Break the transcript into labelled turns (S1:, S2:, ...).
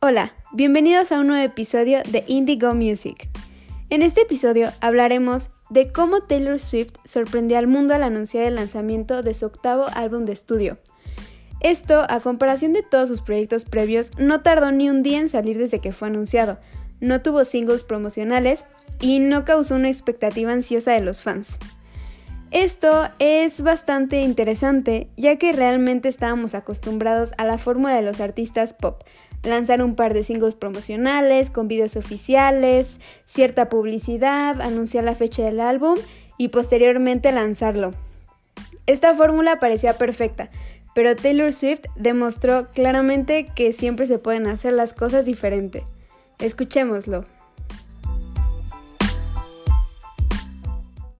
S1: Hola, bienvenidos a un nuevo episodio de Indigo Music. En este episodio hablaremos de cómo Taylor Swift sorprendió al mundo al anunciar el lanzamiento de su octavo álbum de estudio. Esto, a comparación de todos sus proyectos previos, no tardó ni un día en salir desde que fue anunciado, no tuvo singles promocionales y no causó una expectativa ansiosa de los fans. Esto es bastante interesante, ya que realmente estábamos acostumbrados a la fórmula de los artistas pop, lanzar un par de singles promocionales con videos oficiales, cierta publicidad, anunciar la fecha del álbum y posteriormente lanzarlo. Esta fórmula parecía perfecta, pero Taylor Swift demostró claramente que siempre se pueden hacer las cosas diferente. Escuchémoslo.